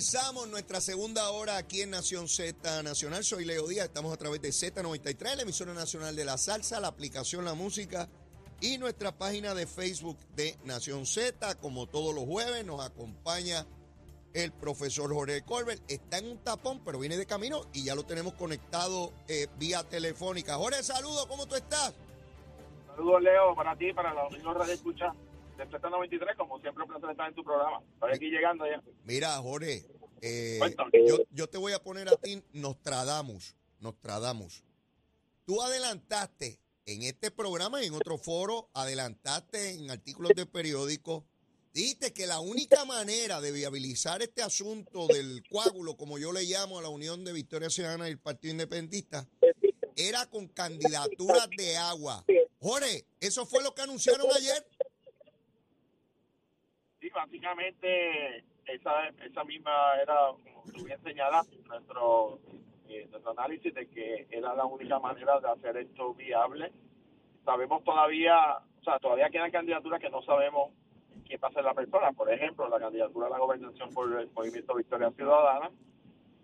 comenzamos nuestra segunda hora aquí en Nación Z Nacional. Soy Leo Díaz, estamos a través de Z93, la emisora nacional de la salsa, la aplicación La Música y nuestra página de Facebook de Nación Z. Como todos los jueves nos acompaña el profesor Jorge Colbert. Está en un tapón, pero viene de camino y ya lo tenemos conectado eh, vía telefónica. Jorge, saludos, ¿cómo tú estás? Saludos, Leo, para ti, para los amigos Radio Escucha de Z93, como siempre, un placer estar en tu programa. Estoy aquí llegando ya. Mira, Jorge, eh, yo, yo te voy a poner a ti Nostradamus. Nostradamus. Tú adelantaste en este programa y en otro foro, adelantaste en artículos de periódicos, dijiste que la única manera de viabilizar este asunto del coágulo, como yo le llamo a la Unión de Victoria Ciudadana y el Partido Independentista, era con candidaturas de agua. Jorge, ¿eso fue lo que anunciaron ayer? Sí, básicamente, esa, esa misma era, como tú bien señalas, nuestro, eh, nuestro análisis de que era la única manera de hacer esto viable. Sabemos todavía, o sea, todavía quedan candidaturas que no sabemos quién va a ser la persona. Por ejemplo, la candidatura a la gobernación por el Movimiento Victoria Ciudadana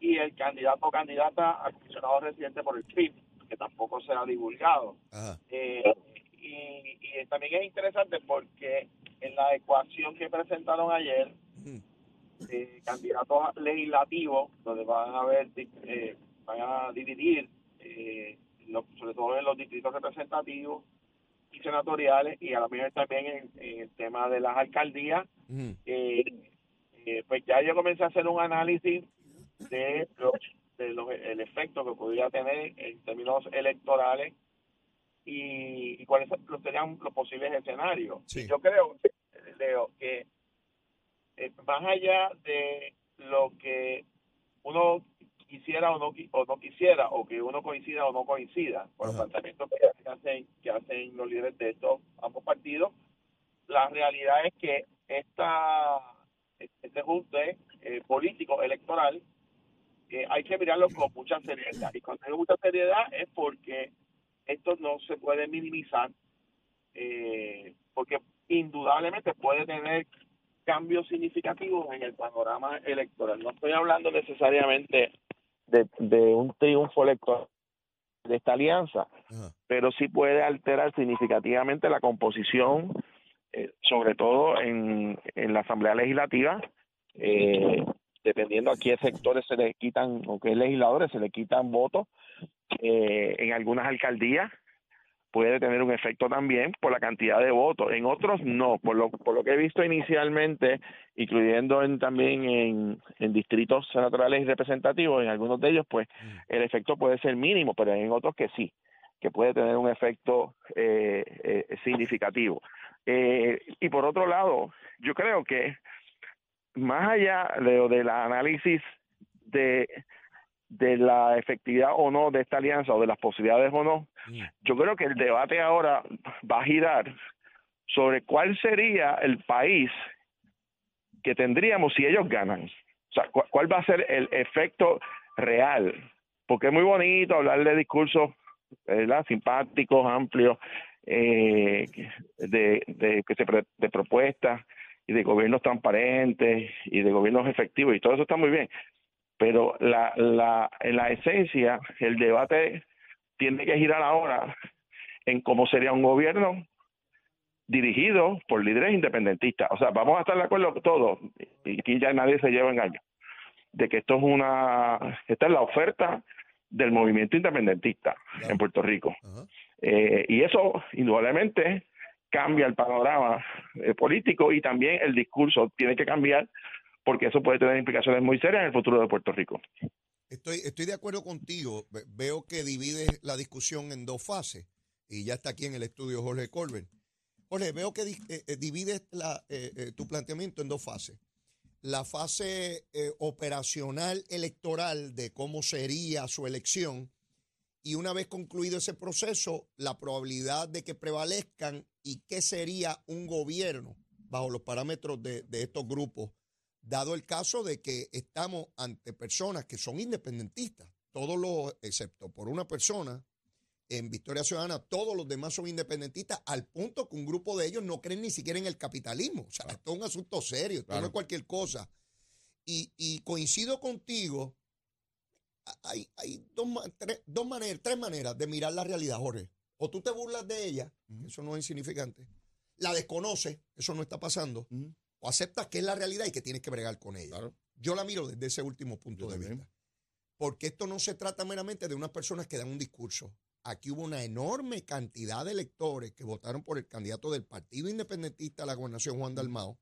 y el candidato o candidata a comisionado residente por el PIB, que tampoco se ha divulgado. Eh, y, y también es interesante porque en la ecuación que presentaron ayer. Eh, candidatos legislativos, donde van a ver, eh, van a dividir, eh, lo- sobre todo en los distritos representativos y senatoriales, y a la vez también en, en el tema de las alcaldías, eh, eh, pues ya yo comencé a hacer un análisis de, los, de los- el efecto que podría tener en términos electorales y, y cuáles serían los posibles escenarios. Sí. Yo creo, Leo, que eh, más allá de lo que uno quisiera o no, o no quisiera, o que uno coincida o no coincida con los planteamientos que, que hacen, que hacen los líderes de estos ambos partidos, la realidad es que esta este ajuste eh, político electoral eh, hay que mirarlo con mucha seriedad. Y cuando digo mucha seriedad es porque esto no se puede minimizar eh, porque indudablemente puede tener cambios significativos en el panorama electoral no estoy hablando necesariamente de, de un triunfo electoral de esta alianza Ajá. pero sí puede alterar significativamente la composición, eh, sobre todo en, en la Asamblea Legislativa, eh, dependiendo a qué sectores se le quitan o qué legisladores se le quitan votos. Eh, en algunas alcaldías puede tener un efecto también por la cantidad de votos, en otros no, por lo, por lo que he visto inicialmente, incluyendo en, también en, en distritos senatoriales y representativos, en algunos de ellos pues Mm. el efecto puede ser mínimo, pero en otros que sí que puede tener un efecto eh, eh, significativo. Eh, y por otro lado, yo creo que más allá de, del análisis de, de la efectividad o no de esta alianza o de las posibilidades o no, Mm. yo creo que el debate ahora va a girar sobre cuál sería el país que tendríamos si ellos ganan. O sea, cu- cuál va a ser el efecto real. Porque es muy bonito hablar de discursos ¿verdad? simpáticos, amplios, eh, de, de, que se de propuestas y de gobiernos transparentes y de gobiernos efectivos y todo eso está muy bien. Pero la, la, en la esencia, el debate tiene que girar ahora en cómo sería un gobierno dirigido por líderes independentistas. O sea, vamos a estar de acuerdo todos, y aquí ya nadie se lleva engaño, de que esto es una, esta es la oferta del movimiento independentista en Puerto Rico. Eh, y eso, indudablemente, cambia el panorama eh, político y también el discurso tiene que cambiar porque eso puede tener implicaciones muy serias en el futuro de Puerto Rico. Estoy, de acuerdo contigo. Ve- Veo que divides la discusión en dos fases. Y ya está aquí en el estudio Jorge Colbert. Jorge, veo que eh, eh, divides eh, eh, tu planteamiento en dos fases. La fase operacional electoral de cómo sería su elección y una vez concluido ese proceso, la probabilidad de que prevalezcan y qué sería un gobierno bajo los parámetros de, de estos grupos, dado el caso de que estamos ante personas que son independentistas, todos los, excepto por una persona, en Victoria Ciudadana, todos los demás son independentistas, al punto que un grupo de ellos no creen ni siquiera en el capitalismo. O sea, esto es un asunto serio, esto no es cualquier cosa. y, coincido contigo, hay, dos, dos maneras, tres maneras de mirar la realidad, Jorge. O tú te burlas de ella, eso no es insignificante. La desconoces, eso no está pasando. O aceptas que es la realidad y que tienes que bregar con ella. Yo la miro desde ese último punto de vista. Porque esto no se trata meramente de unas personas que dan un discurso. Aquí hubo una enorme cantidad de electores que votaron por el candidato del Partido Independentista a la gobernación, Juan Dalmao,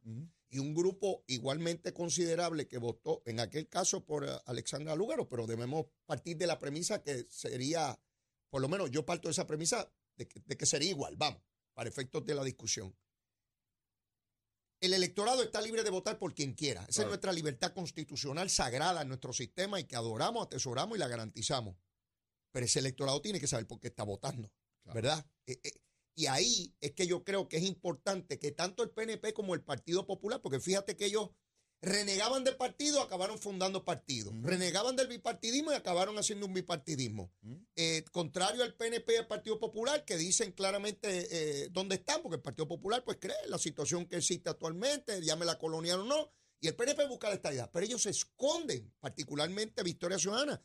y un grupo igualmente considerable que votó, en aquel caso, por eh, Alexandra Lúgaro, pero debemos partir de la premisa que sería, por lo menos yo parto de esa premisa de que, sería igual, vamos, para efectos de la discusión. El electorado está libre de votar por quien quiera. Esa es nuestra libertad constitucional sagrada en nuestro sistema y que adoramos, atesoramos y la garantizamos. Pero ese electorado tiene que saber por qué está votando, ¿verdad? Eh, eh, y ahí es que yo creo que es importante que tanto el PNP como el Partido Popular, porque fíjate que ellos renegaban del partido, acabaron fundando partidos. Renegaban del bipartidismo y acabaron haciendo un bipartidismo. Eh, contrario al PNP y al Partido Popular, que dicen claramente eh, dónde están, porque el Partido Popular pues cree la situación que existe actualmente, llame la colonial o no, y el PNP busca la estabilidad. Pero ellos se esconden, particularmente Victoria Ciudadana,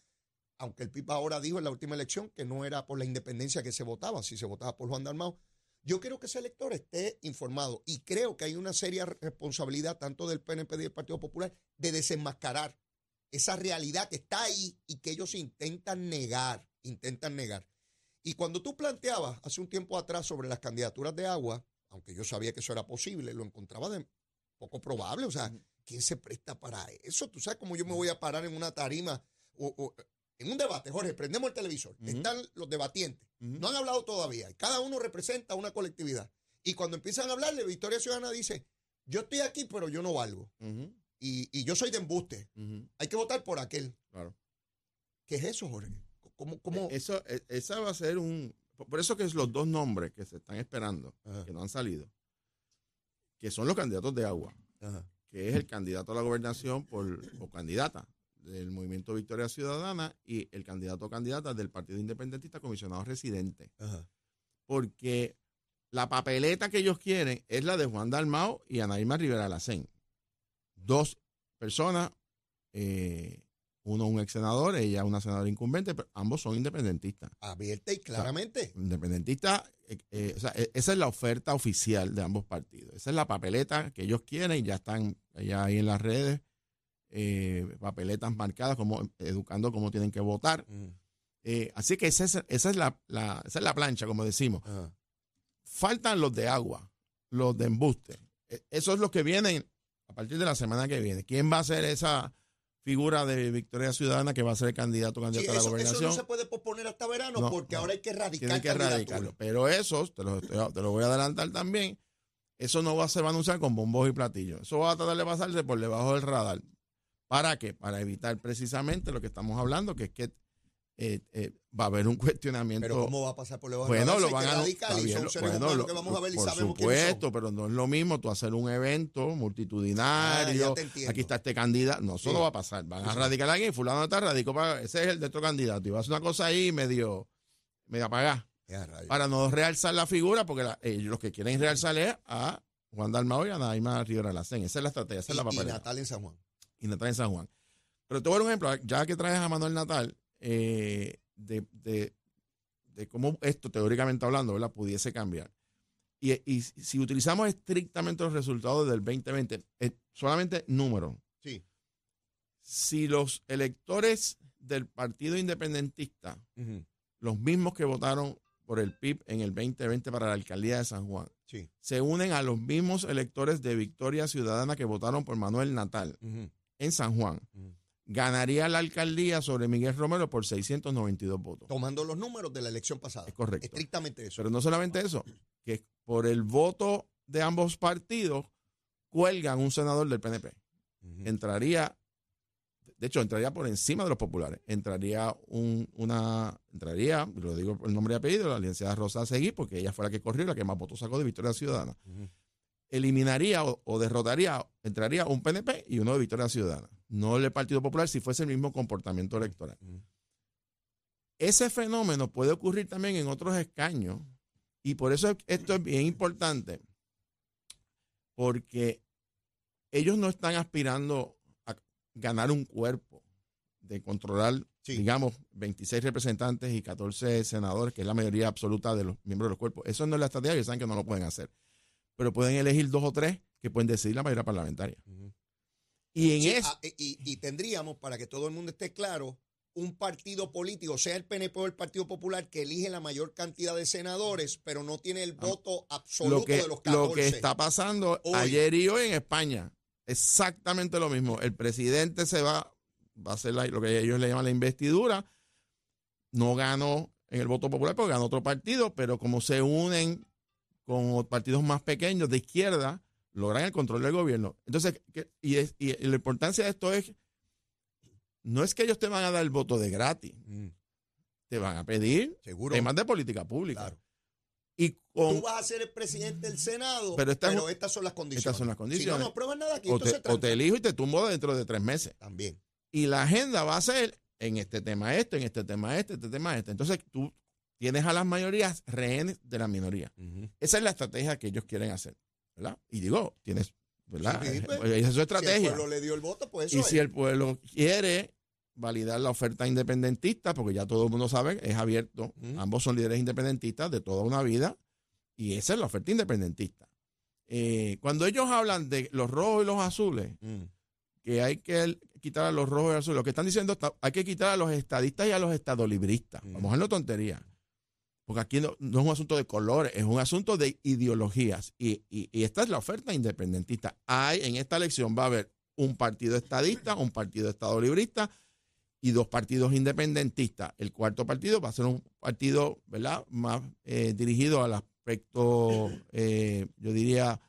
aunque el PIB ahora dijo en la última elección que no era por la independencia que se votaba, si se votaba por Juan Dalmau. Yo quiero que ese elector esté informado y creo que hay una seria responsabilidad tanto del PNP y del Partido Popular de desenmascarar esa realidad que está ahí y que ellos intentan negar, intentan negar. Y cuando tú planteabas hace un tiempo atrás sobre las candidaturas de agua, aunque yo sabía que eso era posible, lo encontraba de poco probable. O sea, ¿quién se presta para eso? Tú sabes cómo yo me voy a parar en una tarima o, en un debate, Jorge, prendemos el televisor, están los debatientes, no han hablado todavía, cada uno representa una colectividad. Y cuando empiezan a hablarle, Victoria Ciudadana dice, yo estoy aquí, pero yo no valgo. y, yo soy de embuste. Hay que votar por aquel. Claro. ¿Qué es eso, Jorge? ¿Cómo, cómo? E, eso, e, esa va a ser un... Por eso que es los dos nombres que se están esperando, que no han salido, que son los candidatos de agua, que es el candidato a la gobernación por, o candidata del Movimiento Victoria Ciudadana y el candidato o candidata del Partido Independentista comisionado residente. Porque la papeleta que ellos quieren es la de Juan Dalmao y Anaíma Rivera Lacén. Dos personas, eh, uno un ex senador, ella una senadora incumbente, pero ambos son independentistas. Abierta y claramente. independentistas, eh, eh, o sea, e, esa es la oferta oficial de ambos partidos. Esa es la papeleta que ellos quieren y ya están ya ahí en las redes eh, papeletas marcadas, como educando cómo tienen que votar. Eh, así que esa es, esa, es la, esa es la plancha, como decimos. Faltan los de agua, los de embuste. E, eso es lo que viene a partir de la semana que viene. ¿Quién va a ser esa figura de Victoria Ciudadana que va a ser candidato, candidato a la gobernación? Eso no se puede posponer hasta verano porque ahora hay que erradicar que erradicarlo. Pero esos, te lo, te voy a adelantar también, eso no va a ser anunciar con bombos y platillos. Eso va a tratar de pasarse por debajo del radar. ¿Para qué? Para evitar precisamente lo que estamos hablando, que es que eh, eh, va a haber un cuestionamiento. Pero ¿cómo va a pasar por debajo Bueno, lo van a bueno, que vamos a ver y Por supuesto, pero no es lo mismo tú hacer un evento multitudinario. Ah, aquí está este candidato. No, eso no va a pasar. Van a radicar a alguien, fulano está radicó para. Ese es el de otro candidato. Y va a hacer una cosa ahí medio, medio apagada. Para no realzar la figura, porque eh, los que quieren realzar es a Juan Dalmao y a Naima Rivera Lacen. Esa es la estrategia, esa es la papeleta. Y Natal en San Juan y Natal en San Juan. Pero te voy a dar un ejemplo, ya que traes a Manuel Natal, eh, de, de, cómo esto, teóricamente hablando, ¿verdad? pudiese cambiar. Y, y, si utilizamos estrictamente los resultados del 2020, solamente números. Sí. Si los electores del Partido Independentista, los mismos que votaron por el PIB en el 2020 para la alcaldía de San Juan, se unen a los mismos electores de Victoria Ciudadana que votaron por Manuel Natal en San Juan, ganaría la alcaldía sobre Miguel Romero por 692 votos. Tomando los números de la elección pasada. Es correcto. Estrictamente eso. Pero no solamente eso, que por el voto de ambos partidos cuelgan un senador del PNP. Entraría, de hecho, entraría por encima de los populares. Entraría un, una, entraría, lo digo por el nombre y apellido, la licenciada Rosa Seguí, porque ella fue la que corrió, la que más votos sacó de Victoria Ciudadana eliminaría o, derrotaría, entraría un PNP y uno de Victoria Ciudadana, no el Partido Popular si fuese el mismo comportamiento electoral. Ese fenómeno puede ocurrir también en otros escaños y por eso esto es bien importante, porque ellos no están aspirando, ganar un cuerpo, de controlar, digamos, 26 representantes y 14 senadores, que es la mayoría absoluta de los miembros de los cuerpos. Eso no es la estrategia, ellos saben que no lo pueden hacer. Pero pueden elegir dos o tres que pueden decidir la mayoría parlamentaria. Y en eso. Ah, y, tendríamos, para que todo el mundo esté claro, un partido político, sea el PNP o el Partido Popular, que elige la mayor cantidad de senadores, pero no tiene el ah, voto absoluto de los 14. Lo que está pasando ayer y hoy en España, exactamente lo mismo. El presidente se va, va a hacer lo que ellos le llaman la investidura. No ganó en el voto popular porque ganó otro partido, pero como se unen con partidos más pequeños de izquierda, logran el control del gobierno. Entonces, y, la importancia de esto es, no es que ellos te van a dar el voto de gratis, mm. te van a pedir Seguro. temas de política pública. Y Tú vas a ser el presidente del Senado, pero, estas son las condiciones. Estas son las condiciones. Si no, no aprueban nada aquí, o, te, o te elijo y te tumbo dentro de tres meses. También. Y la agenda va a ser en este tema este, en este tema este, este tema este. Entonces tú tienes a las mayorías rehenes de la minoría. Esa es la estrategia que ellos quieren hacer. Y digo, tienes, ¿verdad? Pues, esa es su estrategia. Si el pueblo le dio el voto, pues Y si el pueblo quiere validar la oferta independentista, porque ya todo el mundo sabe, es abierto, ambos son líderes independentistas de toda una vida, y esa es la oferta independentista. Eh, cuando ellos hablan de los rojos y los azules, mm. que hay que quitar a los rojos y azules, lo que están diciendo es hay que quitar a los estadistas y a los estadolibristas. Mm. Vamos a no tontería. Porque aquí no, es un asunto de colores, es un asunto de ideologías. Y, esta es la oferta independentista. Hay, en esta elección va a haber un partido estadista, un partido estado librista y dos partidos independentistas. El cuarto partido va a ser un partido, ¿verdad?, más eh, dirigido al aspecto, eh, yo diría,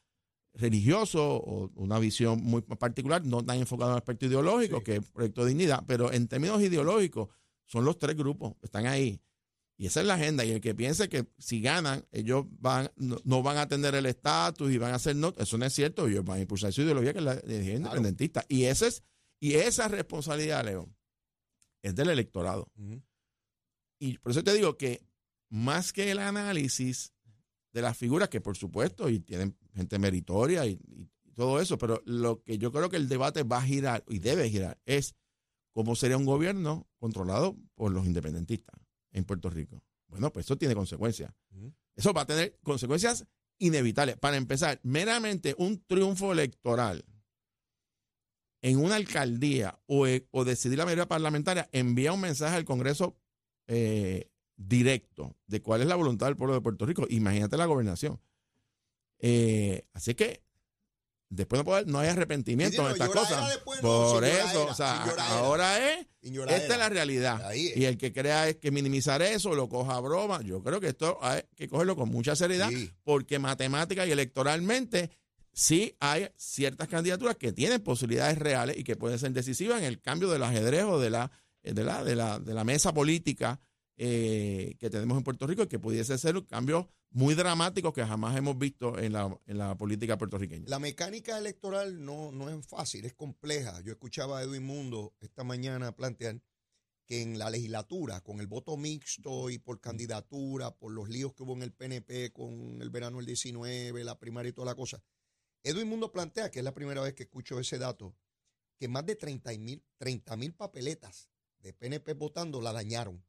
religioso o una visión muy particular, no tan enfocado en el aspecto ideológico, que es el Proyecto de Dignidad, pero en términos ideológicos son los tres grupos, están ahí. Y esa es la agenda. Y el que piense que si ganan, ellos van no, van a tener el estatus y van a hacer no, eso no es cierto. Ellos van a impulsar su ideología que es la ideología independentista. Y, ese es, y esa responsabilidad, León, es del electorado. Y por eso te digo que más que el análisis de las figuras, que por supuesto, y tienen gente meritoria y, y todo eso, pero lo que yo creo que el debate va a girar y debe girar es cómo sería un gobierno controlado por los independentistas en Puerto Rico. Bueno, pues eso tiene consecuencias. Eso va a tener consecuencias inevitables. Para empezar, meramente un triunfo electoral en una alcaldía o, e, decidir la mayoría parlamentaria envía un mensaje al Congreso eh, directo de cuál es la voluntad del pueblo de Puerto Rico. Imagínate la gobernación. Eh, así que después no, no hay arrepentimiento en estas cosas. Por eso, o sea, ahora es, esta es la realidad. Y el que crea es que minimizar eso, lo coja a broma, yo creo que esto hay que cogerlo con mucha seriedad, porque matemática y electoralmente sí hay ciertas candidaturas que tienen posibilidades reales y que pueden ser decisivas en el cambio del ajedrez o de la, de la, de la, de la mesa política eh, que tenemos en Puerto Rico y que pudiese ser un cambio muy dramático que jamás hemos visto en la, en la política puertorriqueña. La mecánica electoral no, no es fácil, es compleja. Yo escuchaba a Edwin Mundo esta mañana plantear que en la legislatura, con el voto mixto y por candidatura, por los líos que hubo en el PNP con el verano del 19, la primaria y toda la cosa, Edwin Mundo plantea, que es la primera vez que escucho ese dato, que más de 30 mil papeletas de PNP votando la dañaron.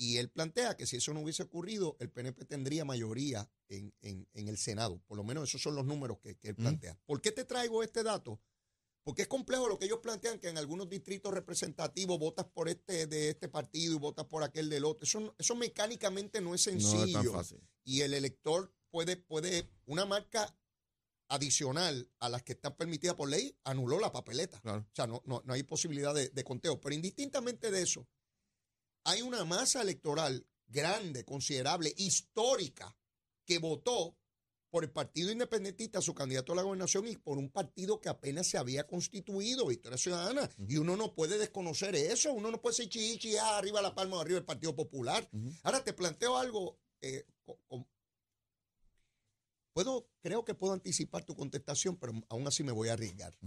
Y él plantea que si eso no hubiese ocurrido, el PNP tendría mayoría en, el Senado. Por lo menos esos son los números que, él plantea. ¿Por qué te traigo este dato? Porque es complejo lo que ellos plantean, que en algunos distritos representativos votas por este de este partido y votas por aquel del otro. Eso, eso mecánicamente no es sencillo. No es Y el elector puede, puede, una marca adicional a las que están permitidas por ley, anuló la papeleta. O sea, no, no, hay posibilidad de, de conteo. Pero indistintamente de eso, hay una masa electoral grande, considerable, histórica, que votó por el Partido Independentista, su candidato a la gobernación, y por un partido que apenas se había constituido, Victoria Ciudadana. Y uno no puede desconocer eso, uno no puede ser chichi, ah, arriba la palma, arriba el Partido Popular. Ahora te planteo algo, eh, puedo, creo que puedo anticipar tu contestación, pero aún así me voy a arriesgar.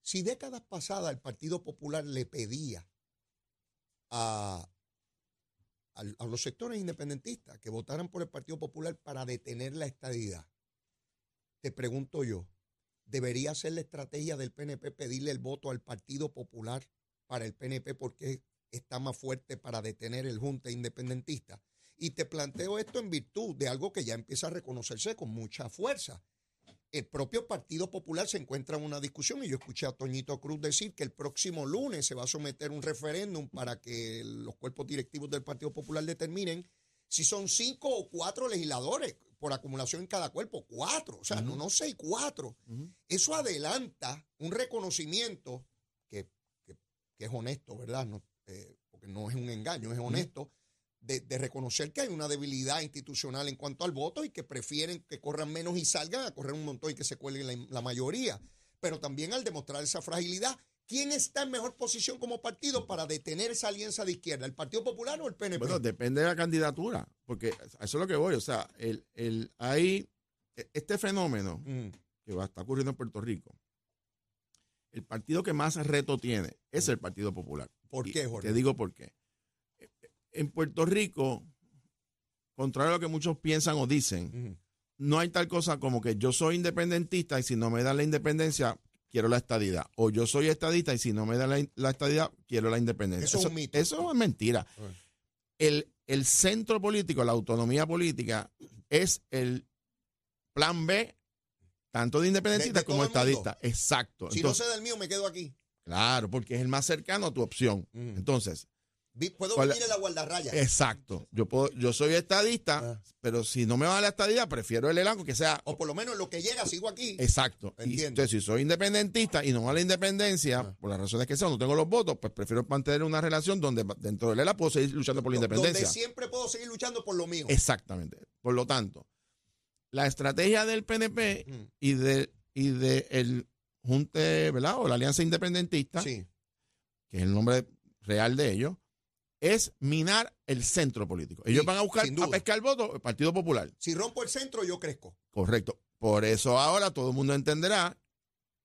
Si décadas pasadas el Partido Popular le pedía a, los sectores independentistas que votaran por el Partido Popular para detener la estadidad. Te pregunto yo, debería ser la estrategia del PNP pedirle el voto al Partido Popular para el PNP porque está más fuerte para detener el junta independentista. Y te planteo esto en virtud de algo que ya empieza a reconocerse con mucha fuerza. El propio Partido Popular se encuentra en una discusión y yo escuché a Toñito Cruz decir que el próximo lunes se va a someter un referéndum para que los cuerpos directivos del Partido Popular determinen si son cinco o cuatro legisladores por acumulación en cada cuerpo, cuatro, o sea, no, no seis, cuatro. Eso adelanta un reconocimiento que, es honesto, ¿verdad? No, eh, porque no es un engaño, es honesto, de, reconocer que hay una debilidad institucional en cuanto al voto y que prefieren que corran menos y salgan a correr un montón y que se cuelguen la, la mayoría. Pero también al demostrar esa fragilidad, ¿Quién está en mejor posición como partido para detener esa alianza de izquierda? ¿El Partido Popular o el PNP? Bueno, depende de la candidatura, porque eso es lo que voy. O sea, el, el, hay e, este fenómeno mm. que va, está ocurriendo en Puerto Rico. El partido que más reto tiene es el Partido Popular. ¿Por qué, Jorge? Te digo por qué. En Puerto Rico, contrario a lo que muchos piensan o dicen, no hay tal cosa como que yo soy independentista y si no me dan la independencia, quiero la estadidad. O yo soy estadista y si no me da la, estadidad, quiero la independencia. Eso, es un mito. Eso es mentira. El, el centro político, la autonomía política, es el plan B, tanto de independentista como estadista. Exacto. Si no se da el mío, me quedo aquí. Claro, porque es el más cercano a tu opción. Entonces, Puedo vivir en la guardarraya. Exacto. Yo puedo, yo soy estadista, ah. pero si no me va a la estadía, prefiero el elanco que sea. O por lo menos lo que llega, sigo aquí. Exacto. entonces, si soy independentista y no va a la independencia, ah. por las razones que sean, no tengo los votos, pues prefiero mantener una relación donde dentro del ELA puedo seguir luchando por la independencia. Donde siempre puedo seguir luchando por lo mío. Exactamente. Por lo tanto, la estrategia del PNP y de, y de el Junte, ¿verdad? O la Alianza Independentista, que es el nombre real de ellos, es minar el centro político. Ellos van a buscar a pescar el voto el Partido Popular. Si rompo el centro, yo crezco. Correcto. Por eso ahora todo el mundo entenderá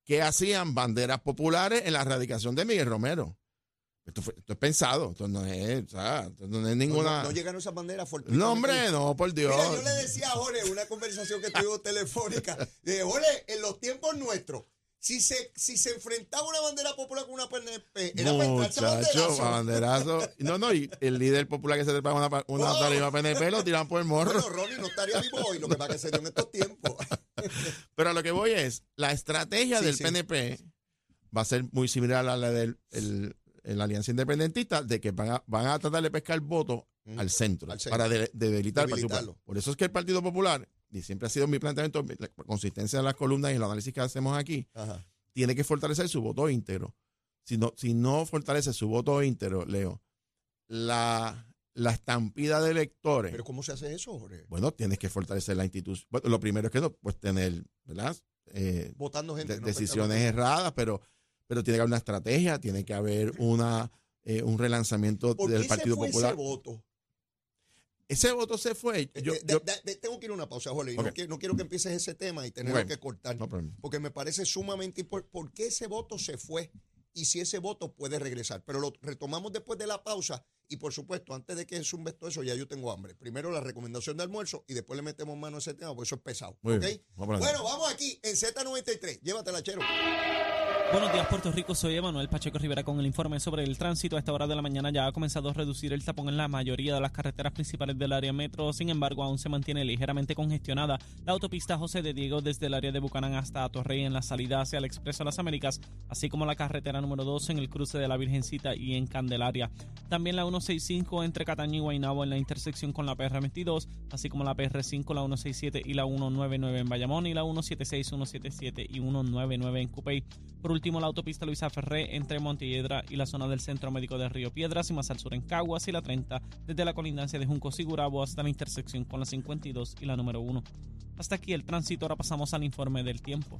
que hacían banderas populares en la erradicación de Miguel Romero. Esto, es pensado, esto no es, no es ninguna. No, llegaron esas banderas No, hombre, no, por Dios. Mira, yo le decía a Jorge una conversación que tuvimos telefónica, de Jorge, en los tiempos nuestros, si se, si se enfrentaba una bandera popular con una PNP, era Muchacho, banderazo. No, no, y el líder popular que se trepaba una, una oh. tarima PNP lo tiraban por el morro. Bueno, Ronnie no estaría vivo hoy, lo que pasa que se dio en estos tiempos. Pero a lo que voy es, la estrategia del PNP va a ser muy similar a la de la Alianza Independentista, de que van a, van a tratar de pescar votos mm. al, centro, para debilitar, el Partido Por eso es que el Partido Popular y siempre ha sido mi planteamiento, la consistencia de las columnas y el análisis que hacemos aquí, tiene que fortalecer su voto íntegro. Si no, si no fortalece su voto íntegro, Leo, la, la estampida de electores. ¿Pero cómo se hace eso, Jorge? Bueno, tienes que fortalecer la institución. lo primero es que no, pues tener, ¿verdad? Eh, Votando gente. decisiones erradas, pero, pero tiene que haber una estrategia, tiene que haber una, eh, un relanzamiento del Partido Popular. Ese voto? Ese voto se fue. Yo, tengo que ir a una pausa, Jorge. No, quiero, que empieces ese tema y tener que cortar. porque me parece sumamente importante. ¿Por qué ese voto se fue? Y si ese voto puede regresar. Pero lo retomamos después de la pausa. Y por supuesto, antes de que es un todo eso, ya yo tengo hambre. Primero la recomendación de almuerzo y después le metemos mano a ese tema, porque eso es pesado. bueno, vamos aquí en Z93. Llévatela, chero. Buenos días, Puerto Rico. Soy Emanuel Pacheco Rivera con el informe sobre el tránsito. A esta hora de la mañana ya ha comenzado a reducir el tapón en la mayoría de las carreteras principales del área metro. Sin embargo, aún se mantiene ligeramente congestionada la autopista José de Diego desde el área de Bucanán hasta Torrey en la salida hacia el Expreso de las Américas, así como la carretera número 2 en el cruce de la Virgencita y en Candelaria. También la 165 entre Cataño y Guaynabo en la intersección con la PR22, así como la PR5, la 167 y la 199 en Bayamón y la 176, 177 y 199 en Cupey. Por último, la autopista Luisa Ferré entre Montiedra y la zona del Centro Médico de Río Piedras y más al sur en Caguas y la 30 desde la colindancia de Junco Sigurabo hasta la intersección con la 52 y la número 1. Hasta aquí el tránsito, ahora pasamos al informe del tiempo.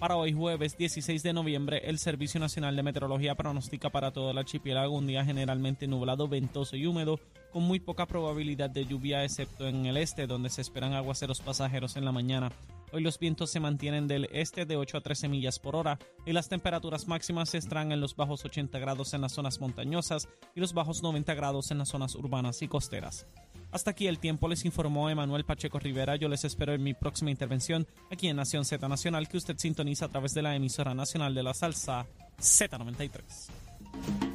Para hoy jueves 16 de noviembre, el Servicio Nacional de Meteorología pronostica para todo el archipiélago un día generalmente nublado, ventoso y húmedo, con muy poca probabilidad de lluvia excepto en el este, donde se esperan aguaceros pasajeros en la mañana. Hoy los vientos se mantienen del este de 8 a 13 millas por hora y las temperaturas máximas estarán en los bajos 80 grados en las zonas montañosas y los bajos 90 grados en las zonas urbanas y costeras. Hasta aquí el tiempo les informó Emanuel Pacheco Rivera. Yo les espero en mi próxima intervención aquí en Nación Z Nacional que usted sintoniza a través de la emisora nacional de la salsa Z93.